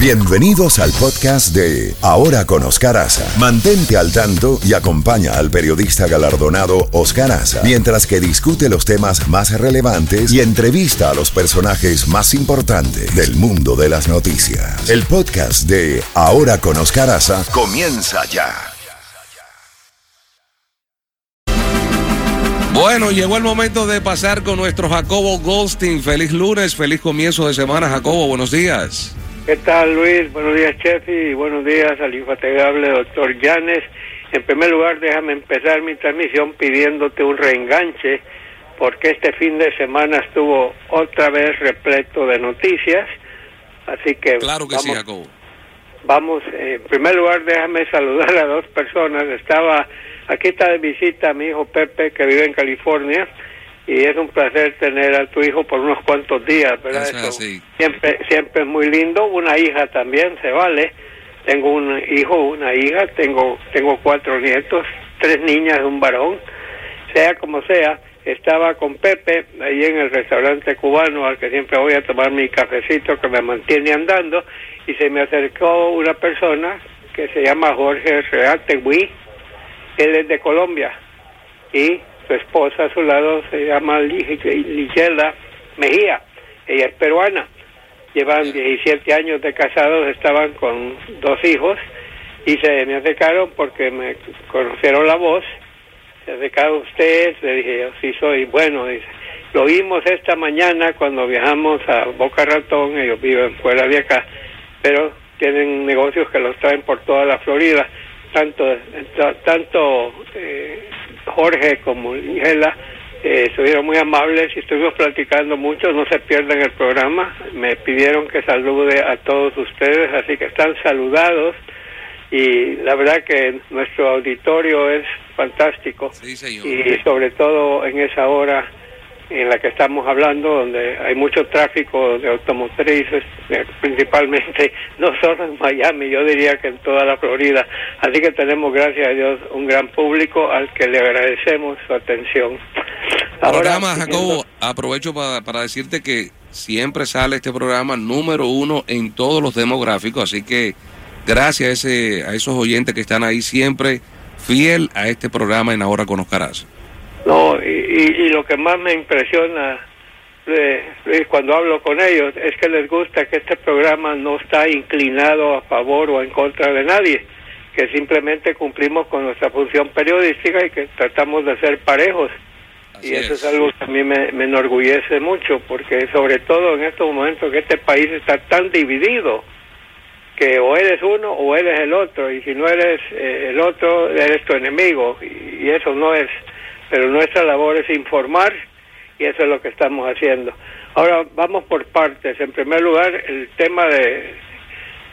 Bienvenidos al podcast de Ahora con Oscar Aza. Mantente al tanto y acompaña al periodista galardonado Oscar Aza mientras que discute los temas más relevantes y entrevista a los personajes más importantes del mundo de las noticias. El podcast de Ahora con Oscar Aza comienza ya. Bueno, llegó el momento de pasar con nuestro Jacobo Goldstein. Feliz lunes, feliz comienzo de semana, Jacobo. Buenos días. ¿Qué tal, Luis? Buenos días, Chefi, y buenos días al infatigable doctor Llanes. En primer lugar, déjame empezar mi transmisión pidiéndote un reenganche, porque este fin de semana estuvo otra vez repleto de noticias. Así que. Claro que vamos, sí, Jacobo. Vamos, eh, en primer lugar, déjame saludar a dos personas. Estaba. Aquí está de visita mi hijo Pepe, que vive en California y es un placer tener a tu hijo por unos cuantos días, ¿verdad? Eso. Siempre, siempre es muy lindo. Una hija también se vale. Tengo un hijo, una hija, tengo, tengo cuatro nietos, tres niñas y un varón. Sea como sea, estaba con Pepe ahí en el restaurante cubano al que siempre voy a tomar mi cafecito que me mantiene andando y se me acercó una persona que se llama Jorge Reategui. Él es de Colombia y su esposa a su lado se llama Ligela Mejía, ella es peruana, llevan 17 años de casados, estaban con dos hijos y se me acercaron porque me conocieron la voz, se acercaron ustedes, le dije yo sí soy, bueno, dice, lo vimos esta mañana cuando viajamos a Boca Ratón, ellos viven fuera de acá, pero tienen negocios que los traen por toda la Florida, tanto, tanto eh, Jorge como Ligela eh, estuvieron muy amables y estuvimos platicando mucho, no se pierdan el programa, me pidieron que salude a todos ustedes, así que están saludados. Y la verdad que nuestro auditorio es fantástico. Sí, señor. y sobre todo en esa hora en la que estamos hablando, donde hay mucho tráfico de automotrices, eh, principalmente no solo en Miami, yo diría que en toda la Florida. Así que tenemos, gracias a Dios, un gran público al que le agradecemos su atención. programa, Jacobo, aprovecho para, para decirte que siempre sale este programa número uno en todos los demográficos, así que gracias a, ese, a esos oyentes que están ahí siempre fiel a este programa en Ahora con. No, y, y- y lo que más me impresiona, cuando hablo con ellos, es que les gusta que este programa no está inclinado a favor o en contra de nadie, que simplemente cumplimos con nuestra función periodística y que tratamos de ser parejos. Así y eso es. es. algo que a mí me, me enorgullece mucho, porque sobre todo en estos momentos que este país está tan dividido, que o eres uno o eres el otro, y si no eres eh, el otro, eres tu enemigo, y, y eso no es. Pero nuestra labor es informar, y eso es lo que estamos haciendo. Ahora vamos por partes. En primer lugar, el tema de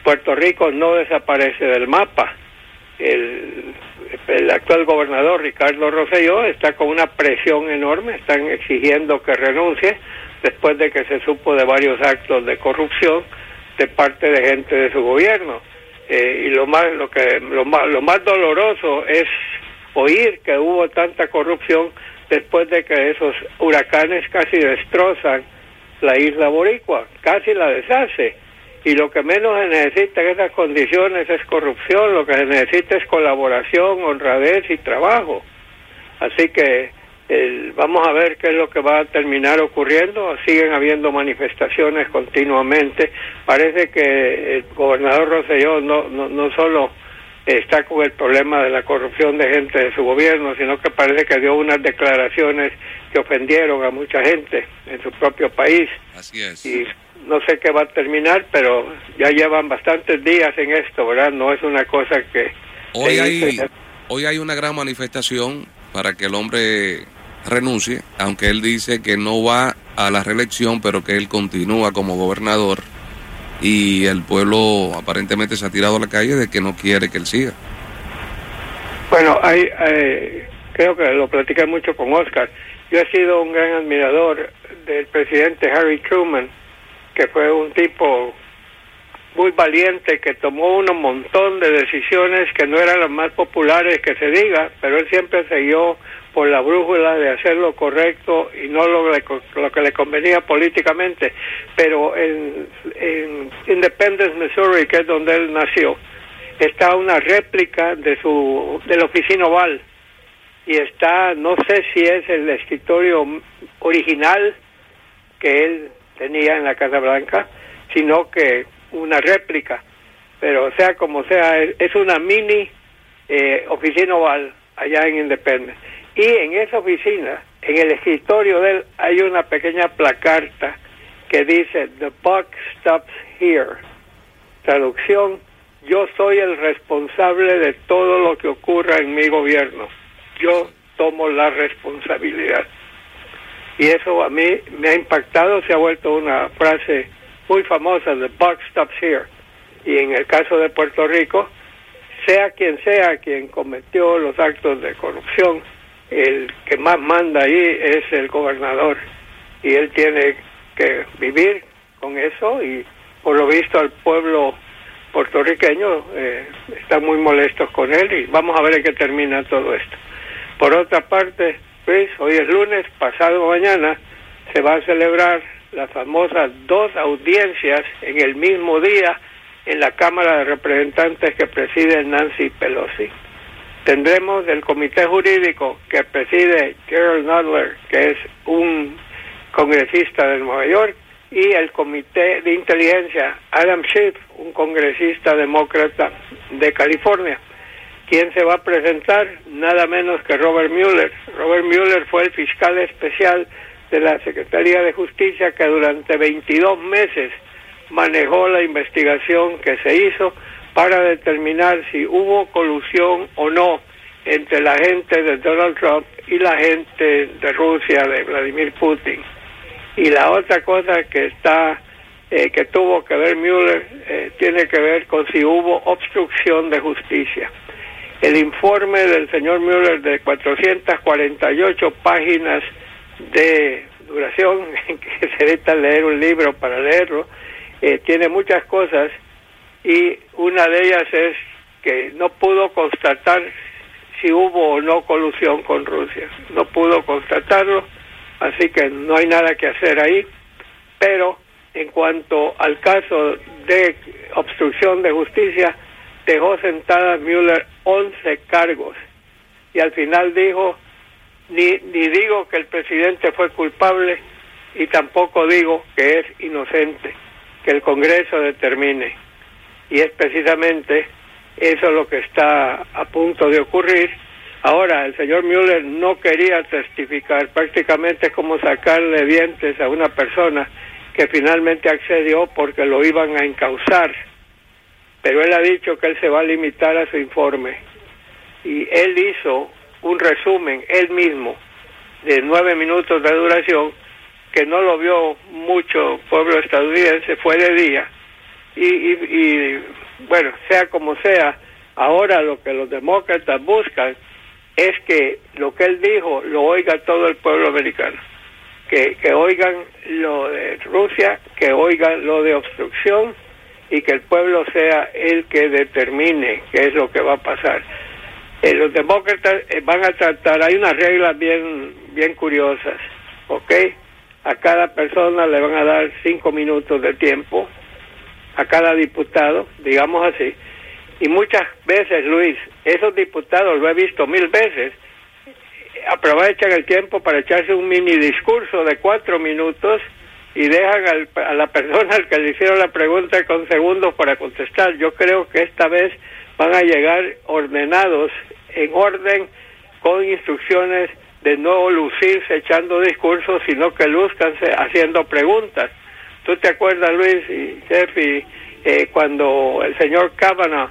Puerto Rico no desaparece del mapa. El, el actual gobernador Ricardo Rosselló está con una presión enorme, están exigiendo que renuncie después de que se supo de varios actos de corrupción de parte de gente de su gobierno. Eh, y lo más lo que lo más lo más doloroso es oír que hubo tanta corrupción después de que esos huracanes casi destrozan la isla boricua, casi la deshace. Y lo que menos se necesita en esas condiciones es corrupción, lo que se necesita es colaboración, honradez y trabajo. Así que vamos a ver qué es lo que va a terminar ocurriendo. Siguen habiendo manifestaciones continuamente. Parece que el gobernador Rosselló no, no, no solo está con el problema de la corrupción de gente de su gobierno, sino que parece que dio unas declaraciones que ofendieron a mucha gente en su propio país Así es. y no sé qué va a terminar, pero ya llevan bastantes días en esto, ¿verdad? No es una cosa que... Hoy hay, hoy hay una gran manifestación para que el hombre renuncie, aunque él dice que no va a la reelección, pero que él continúa como gobernador y el pueblo aparentemente se ha tirado a la calle de que no quiere que él siga. Bueno, hay, creo que lo platiqué mucho con Oscar. Yo he sido un gran admirador del presidente Harry Truman, que fue un tipo muy valiente que tomó un montón de decisiones que no eran las más populares que se diga, pero él siempre siguió por la brújula de hacer lo correcto y no lo, lo que le convenía políticamente. Pero en, en Independence, Missouri, que es donde él nació, está una réplica de su de la oficina oval y está, no sé si es el escritorio original que él tenía en la Casa Blanca, sino que una réplica, pero sea como sea, es una mini eh, oficina oval allá en Independence. Y en esa oficina, en el escritorio de él, hay una pequeña placarta que dice, The buck stops here. Traducción, yo soy el responsable de todo lo que ocurra en mi gobierno. Yo tomo la responsabilidad. Y eso a mí me ha impactado, se ha vuelto una frase muy famosa, the buck stops here. Y en el caso de Puerto Rico, sea quien sea quien cometió los actos de corrupción, el que más manda ahí es el gobernador. Y él tiene que vivir con eso y por lo visto al pueblo puertorriqueño eh, están muy molestos con él y vamos a ver en qué termina todo esto. Por otra parte, pues hoy es lunes, pasado mañana se va a celebrar las famosas dos audiencias en el mismo día en la Cámara de Representantes que preside Nancy Pelosi. Tendremos el comité jurídico que preside Gerald Nadler, que es un congresista de Nueva York, y el comité de inteligencia Adam Schiff, un congresista demócrata de California. ¿Quién se va a presentar? Nada menos que Robert Mueller. Robert Mueller fue el fiscal especial de la Secretaría de Justicia que durante 22 meses manejó la investigación que se hizo para determinar si hubo colusión o no entre la gente de Donald Trump y la gente de Rusia, de Vladimir Putin. Y la otra cosa que está eh, que tuvo que ver Mueller eh, tiene que ver con si hubo obstrucción de justicia. El informe del señor Mueller de 448 páginas de duración, que se necesita leer un libro para leerlo, eh, tiene muchas cosas y una de ellas es que no pudo constatar si hubo o no colusión con Rusia. No pudo constatarlo, así que no hay nada que hacer ahí. Pero en cuanto al caso de obstrucción de justicia, dejó sentada Müller 11 cargos y al final dijo ni, ni digo que el presidente fue culpable y tampoco digo que es inocente, que el Congreso determine. Y es precisamente eso lo que está a punto de ocurrir. Ahora, el señor Mueller no quería testificar, prácticamente como sacarle dientes a una persona que finalmente accedió porque lo iban a encauzar. Pero él ha dicho que él se va a limitar a su informe. Y él hizo un resumen él mismo de nueve minutos de duración que no lo vio mucho pueblo estadounidense, fue de día. Y, y, bueno, sea como sea, ahora lo que los demócratas buscan es que lo que él dijo lo oiga todo el pueblo americano. Que, que oigan lo de Rusia, que oigan lo de obstrucción y que el pueblo sea el que determine qué es lo que va a pasar. Eh, los demócratas eh, van a tratar, hay unas reglas bien, bien curiosas, ¿ok? A cada persona le van a dar cinco minutos de tiempo, a cada diputado, digamos así. Y muchas veces, Luis, esos diputados, lo he visto mil veces, aprovechan el tiempo para echarse un mini discurso de cuatro minutos y dejan a la persona al que le hicieron la pregunta con segundos para contestar. Yo creo que esta vez van a llegar ordenados, en orden, con instrucciones de no lucirse echando discursos, sino que luzcanse haciendo preguntas. ¿Tú te acuerdas, Luis y Jeffy, eh, cuando el señor Kavanaugh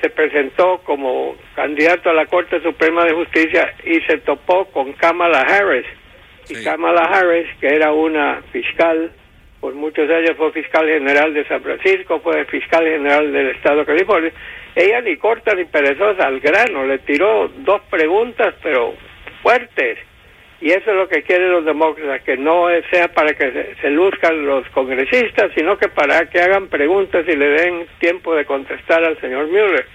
se presentó como candidato a la Corte Suprema de Justicia y se topó con Kamala Harris? Y Kamala Harris, que era una fiscal, por muchos años fue fiscal general de San Francisco, fue fiscal general del Estado de California, ella ni corta ni perezosa, al grano, le tiró dos preguntas, pero fuertes. Y eso es lo que quieren los demócratas, que no sea para que se, luzcan los congresistas, sino que para que hagan preguntas y le den tiempo de contestar al señor Mueller.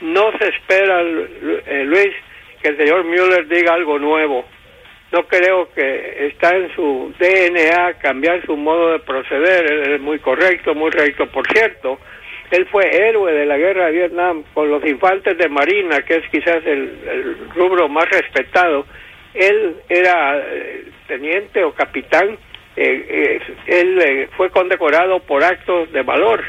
No se espera, eh, Luis, que el señor Mueller diga algo nuevo. No creo que está en su DNA cambiar su modo de proceder. Él es muy correcto, muy recto. Por cierto, él fue héroe de la guerra de Vietnam con los infantes de Marina, que es quizás el rubro más respetado él era eh, teniente o capitán, eh, eh, él fue condecorado por actos de valor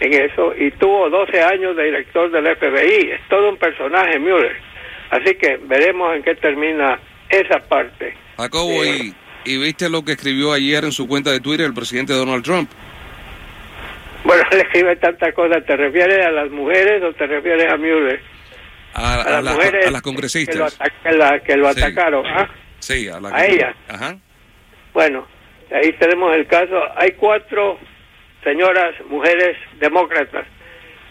en eso y tuvo 12 años de director del FBI. Es todo un personaje, Mueller. Así que veremos en qué termina esa parte. Jacobo, y, y, viste lo que escribió ayer en su cuenta de Twitter el presidente Donald Trump? Bueno, le escribe tantas cosas. ¿Te refieres a las mujeres o te refieres a Mueller? a, las, mujeres a las congresistas. Que lo, atacaron. ¿ah? Sí, a, la, ellas. Bueno, ahí tenemos el caso. Hay cuatro señoras, mujeres demócratas,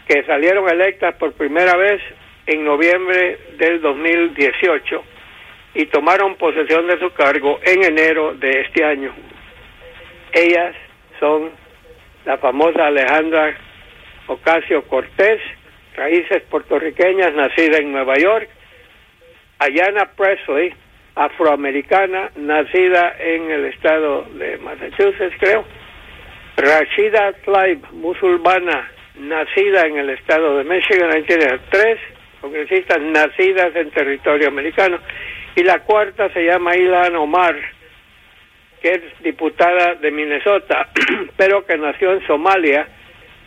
que salieron electas por primera vez en noviembre del 2018 y tomaron posesión de su cargo en enero de este año. Ellas son la famosa Alejandra Ocasio Cortés, raíces puertorriqueñas, nacida en Nueva York, Ayana Presley, afroamericana, nacida en el estado de Massachusetts, creo, Rashida Tlaib, musulmana, nacida en el estado de Michigan, ahí tiene tres congresistas nacidas en territorio americano, y la cuarta se llama Ilan Omar, que es diputada de Minnesota, pero que nació en Somalia,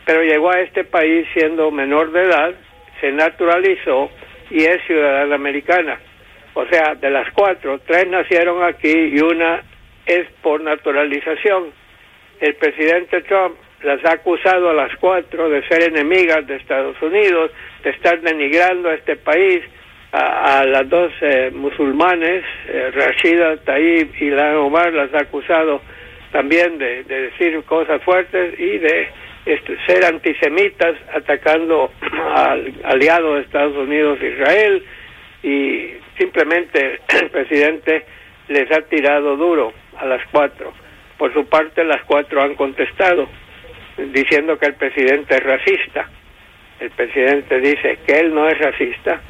pero llegó a este país siendo menor de edad, se naturalizó y es ciudadana americana. O sea, de las cuatro, tres nacieron aquí y una es por naturalización. El presidente Trump las ha acusado a las cuatro de ser enemigas de Estados Unidos, de estar denigrando a este país, a, las dos eh, musulmanes, eh, Rashida Taib y la Omar, las ha acusado también de decir cosas fuertes y de este, ser antisemitas atacando al aliado de Estados Unidos, Israel, y simplemente el presidente les ha tirado duro a las cuatro. Por su parte, las cuatro han contestado diciendo que el presidente es racista. El presidente dice que él no es racista,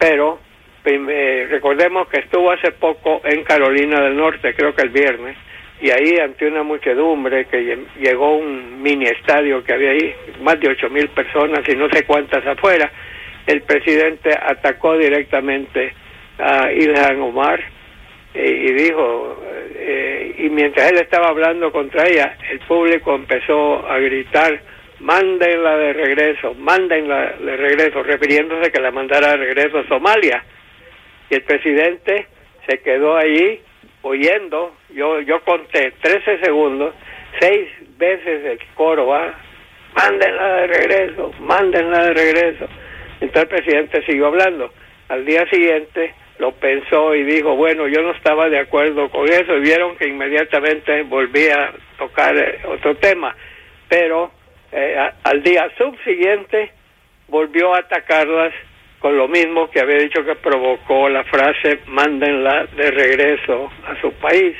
pero eh, recordemos que estuvo hace poco en Carolina del Norte, creo que el viernes, y ahí ante una muchedumbre que llegó un mini estadio que había ahí, más de ocho mil personas y no sé cuántas afuera, el presidente atacó directamente a Ilhan Omar eh, y dijo, eh, y mientras él estaba hablando contra ella, el público empezó a gritar, mándenla de regreso, mándenla de regreso, refiriéndose que la mandara de regreso a Somalia. Y el presidente se quedó allí oyendo, yo, yo conté 13 segundos, seis veces el coro va, mándenla de regreso, mándenla de regreso. Entonces el presidente siguió hablando. Al día siguiente lo pensó y dijo, bueno, yo no estaba de acuerdo con eso y vieron que inmediatamente volvía a tocar eh, otro tema. Pero eh, al día subsiguiente volvió a atacarlas con lo mismo que había dicho que provocó la frase mándenla de regreso a su país.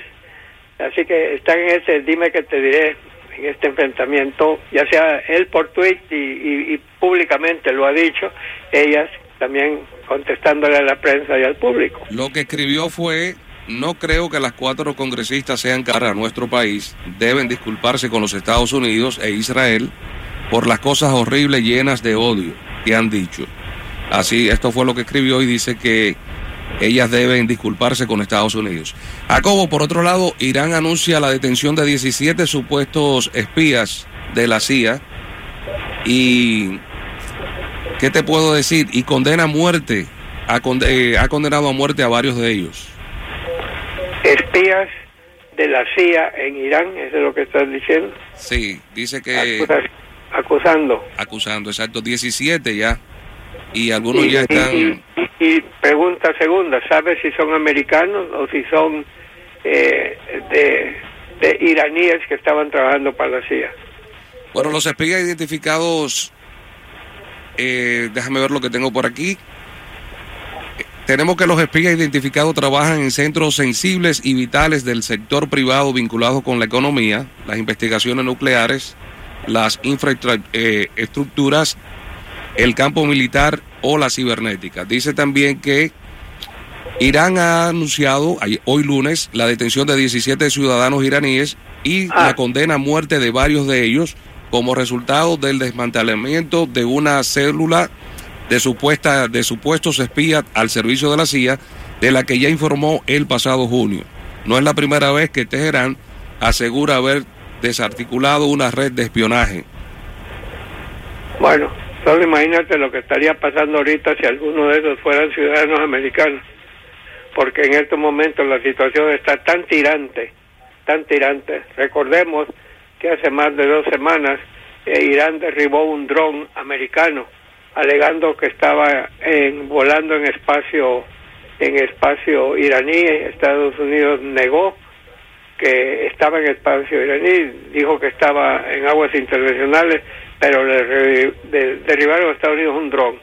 Así que están en ese dime que te diré en este enfrentamiento, ya sea él por tweet y, públicamente lo ha dicho, ellas también contestándole a la prensa y al público. Lo que escribió fue, no creo que las cuatro congresistas sean cara a nuestro país, deben disculparse con los Estados Unidos e Israel por las cosas horribles llenas de odio que han dicho. Así, esto fue lo que escribió y dice que ellas deben disculparse con Estados Unidos. Jacobo, por otro lado, Irán anuncia la detención de 17 supuestos espías de la CIA y, ¿qué te puedo decir? Y condena a muerte, eh, ha condenado a muerte a varios de ellos. Espías de la CIA en Irán, ¿eso es lo que estás diciendo? Sí, dice que... acusando. Acusando, exacto, 17 ya y algunos ya están... Y, pregunta segunda, ¿sabes si son americanos o si son eh, de, iraníes que estaban trabajando para la CIA? Bueno, los espías identificados, eh, déjame ver lo que tengo por aquí. Tenemos que los espías identificados trabajan en centros sensibles y vitales del sector privado vinculados con la economía, las investigaciones nucleares, las infraestructuras, el campo militar o la cibernética. Dice también que Irán ha anunciado hoy lunes la detención de 17 ciudadanos iraníes y la ah. condena a muerte de varios de ellos como resultado del desmantelamiento de una célula de, supuesta, de supuestos espías al servicio de la CIA, de la que ya informó el pasado junio. No es la primera vez que Teherán asegura haber desarticulado una red de espionaje. Bueno, solo imagínate lo que estaría pasando ahorita si alguno de esos fueran ciudadanos americanos porque en estos momentos la situación está tan tirante, tan tirante. Recordemos que hace más de dos semanas eh, Irán derribó un dron americano alegando que estaba en, volando en espacio en espacio iraní. Estados Unidos negó que estaba en espacio iraní, dijo que estaba en aguas internacionales, pero le derribaron a Estados Unidos un dron.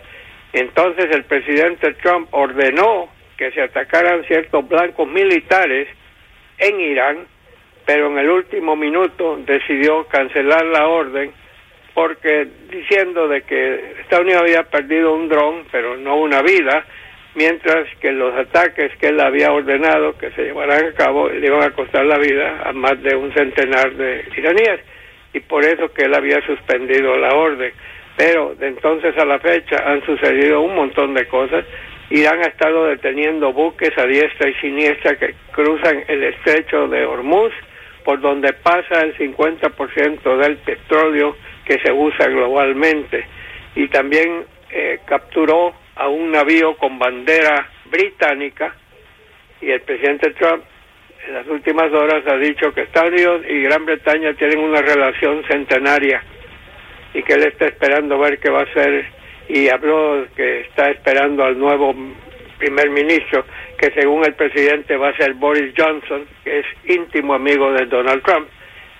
Entonces el presidente Trump ordenó que se atacaran ciertos blancos militares en Irán, pero en el último minuto decidió cancelar la orden porque diciendo de que Estados Unidos había perdido un dron, pero no una vida, mientras que los ataques que él había ordenado que se llevaran a cabo le iban a costar la vida a más de un centenar de iraníes y por eso que él había suspendido la orden. Pero de entonces a la fecha han sucedido un montón de cosas Irán ha estado deteniendo buques a diestra y siniestra que cruzan el estrecho de Hormuz, por donde pasa el 50% del petróleo que se usa globalmente. Y también eh, capturó a un navío con bandera británica y el presidente Trump en las últimas horas ha dicho que Estados Unidos y Gran Bretaña tienen una relación centenaria y que él está esperando ver qué va a hacer y habló que está esperando al nuevo primer ministro, que según el presidente va a ser Boris Johnson, que es íntimo amigo de Donald Trump,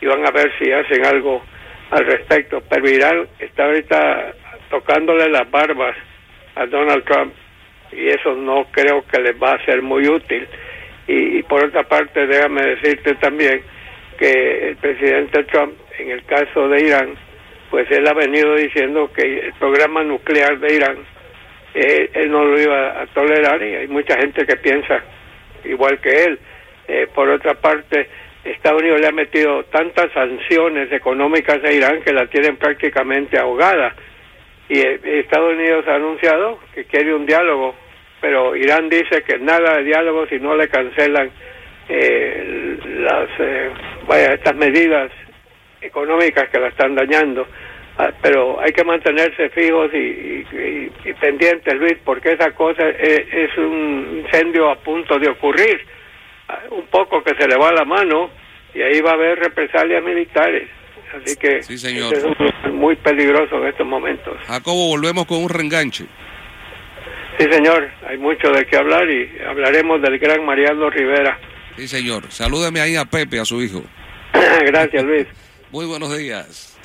y van a ver si hacen algo al respecto. Pero Irán está ahorita tocándole las barbas a Donald Trump y eso no creo que les va a ser muy útil. Y, y por otra parte, déjame decirte también que el presidente Trump, en el caso de Irán, pues él ha venido diciendo que el programa nuclear de Irán eh, él no lo iba a tolerar y hay mucha gente que piensa igual que él. Eh, por otra parte, Estados Unidos le ha metido tantas sanciones económicas a Irán que la tienen prácticamente ahogada. Y eh, Estados Unidos ha anunciado que quiere un diálogo, pero Irán dice que nada de diálogo si no le cancelan las vaya, estas medidas económicas que la están dañando. Ah, pero hay que mantenerse fijos y, pendientes, Luis, porque esa cosa es, un incendio a punto de ocurrir. Un poco que se le va la mano y ahí va a haber represalias militares. Así que sí, señor. es muy peligroso en estos momentos. Jacobo, volvemos con un reenganche. Sí, señor, hay mucho de qué hablar y hablaremos del gran Mariano Rivera. Sí, señor. Salúdeme ahí a Pepe, a su hijo. Gracias, Luis. Muy buenos días.